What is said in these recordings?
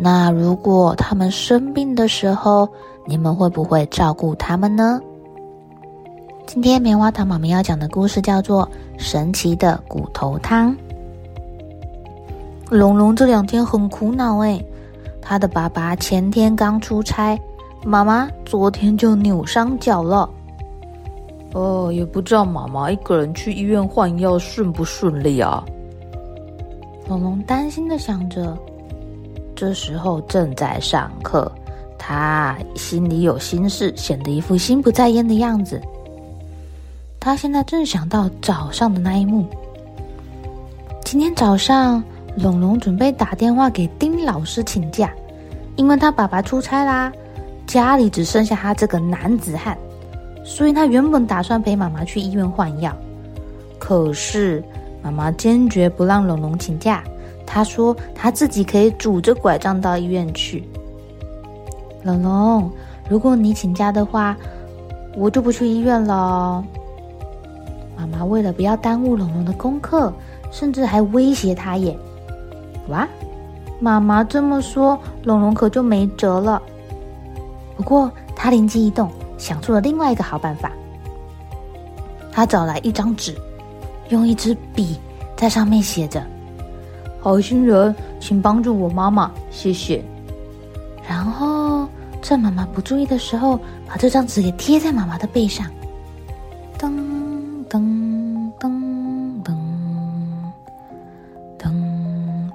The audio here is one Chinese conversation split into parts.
那如果他们生病的时候，你们会不会照顾他们呢？今天棉花糖妈咪要讲的故事叫做《神奇的骨头汤》。龙龙这两天很苦恼哎，他的爸爸前天刚出差，妈妈昨天就扭伤脚了。哦，也不知道妈妈一个人去医院换药顺不顺利啊？龙龙担心的想着。这时候正在上课，他心里有心事，显得一副心不在焉的样子。他现在正想到早上的那一幕。今天早上，龙龙准备打电话给丁老师请假，因为他爸爸出差啦，家里只剩下他这个男子汉，所以他原本打算陪妈妈去医院换药，可是妈妈坚决不让龙龙请假。他说他自己可以拄着拐杖到医院去。龙龙，如果你请假的话，我就不去医院了。妈妈为了不要耽误龙龙的功课，甚至还威胁他耶。哇，妈妈这么说，龙龙可就没辙了。不过他灵机一动，想出了另外一个好办法。他找来一张纸，用一支笔在上面写着。好心人，请帮助我妈妈，谢谢。然后趁妈妈不注意的时候，把这张纸给贴在妈妈的背上。噔噔噔噔噔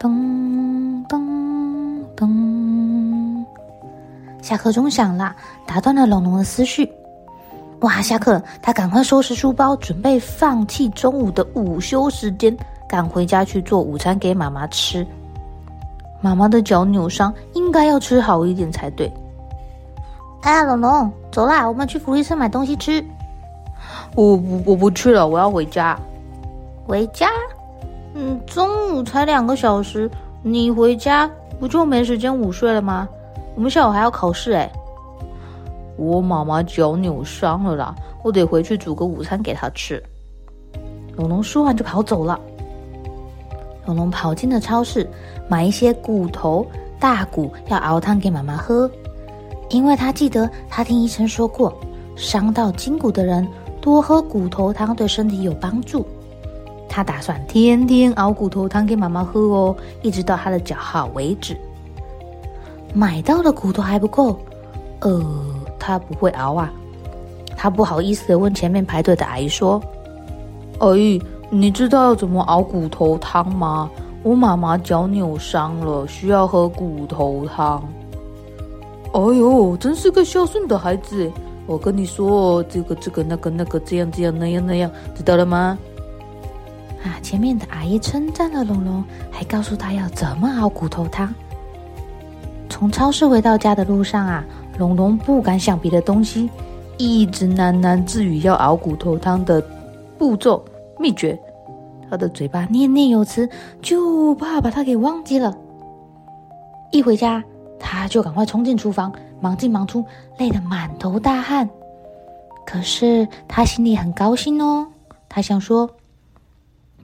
噔噔噔。下课钟响了，打断了龙龙的思绪。哇，下课了，他赶快收拾书包，准备放弃中午的午休时间。赶回家去做午餐给妈妈吃。妈妈的脚扭伤，应该要吃好一点才对。哎呀，龙龙，走啦，我们去福利社买东西吃。我不，我不去了，我要回家。回家？嗯，中午才两个小时，你回家不就没时间午睡了吗？我们下午还要考试哎。我妈妈脚扭伤了啦，我得回去煮个午餐给她吃。龙龙说完就跑走了。龙龙跑进了超市，买一些骨头、大骨，要熬汤给妈妈喝。因为他记得他听医生说过，伤到筋骨的人多喝骨头汤对身体有帮助。他打算天天熬骨头汤给妈妈喝哦，一直到他的脚好为止。买到的骨头还不够，呃，他不会熬啊。他不好意思地问前面排队的阿姨说：“阿姨。”你知道要怎么熬骨头汤吗？我妈妈脚扭伤了，需要喝骨头汤。哎呦，真是个孝顺的孩子！我跟你说，这个、这个、那个、那个，这样、这样、那样、那样，知道了吗？啊，前面的阿姨称赞了龙龙，还告诉他要怎么熬骨头汤。从超市回到家的路上啊，龙龙不敢想别的东西，一直喃喃自语要熬骨头汤的步骤。秘诀，他的嘴巴念念有词，就怕把他给忘记了。一回家，他就赶快冲进厨房，忙进忙出，累得满头大汗。可是他心里很高兴哦，他想说：“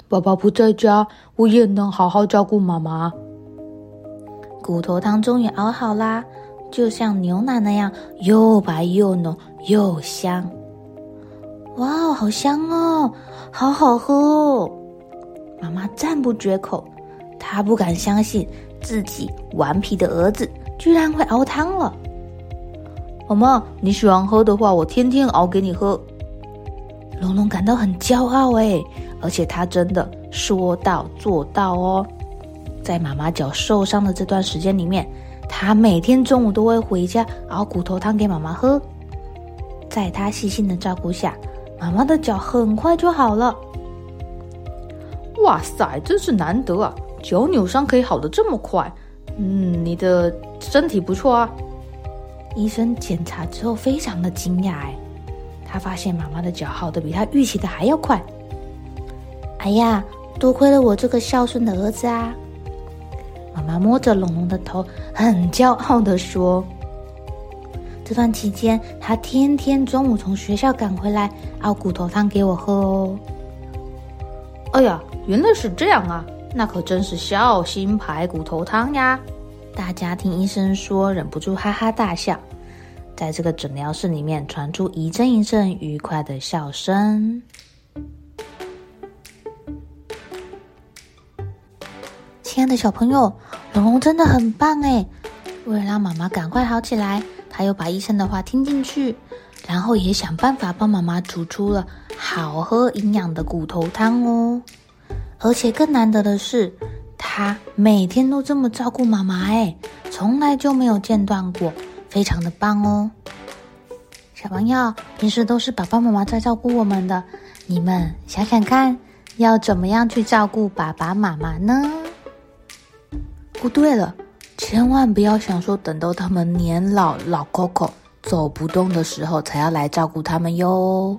爸爸不在家，我也能好好照顾妈妈。”骨头汤终于熬好啦，就像牛奶那样，又白又浓又香。哇哦，好香哦！好好喝哦！妈妈赞不绝口，她不敢相信自己顽皮的儿子居然会熬汤了。妈妈，你喜欢喝的话，我天天熬给你喝。龙龙感到很骄傲哎，而且他真的说到做到哦。在妈妈脚受伤的这段时间里面，他每天中午都会回家熬骨头汤给妈妈喝。在他细心的照顾下，妈妈的脚很快就好了。哇塞，真是难得啊！脚扭伤可以好的这么快。嗯，你的身体不错啊。医生检查之后非常的惊讶哎，他发现妈妈的脚好的比他预期的还要快。哎呀，多亏了我这个孝顺的儿子啊！妈妈摸着龙龙的头，很骄傲的说：“这段期间，他天天中午从学校赶回来熬骨头汤给我喝哦。”哎呀，原来是这样啊！那可真是孝心排骨头汤呀！大家听医生说，忍不住哈哈大笑。在这个诊疗室里面，传出一阵一阵愉快的笑声。亲爱的小朋友，龙龙真的很棒哎！为了让妈妈赶快好起来，他又把医生的话听进去，然后也想办法帮妈妈煮出了好喝营养的骨头汤哦。而且更难得的是，他每天都这么照顾妈妈哎，从来就没有间断过，非常的棒哦。小朋友，平时都是爸爸妈妈在照顾我们的，你们想想看，要怎么样去照顾爸爸妈妈呢？不对了，千万不要想说等到他们年老老 Coco 走不动的时候才要来照顾他们哟。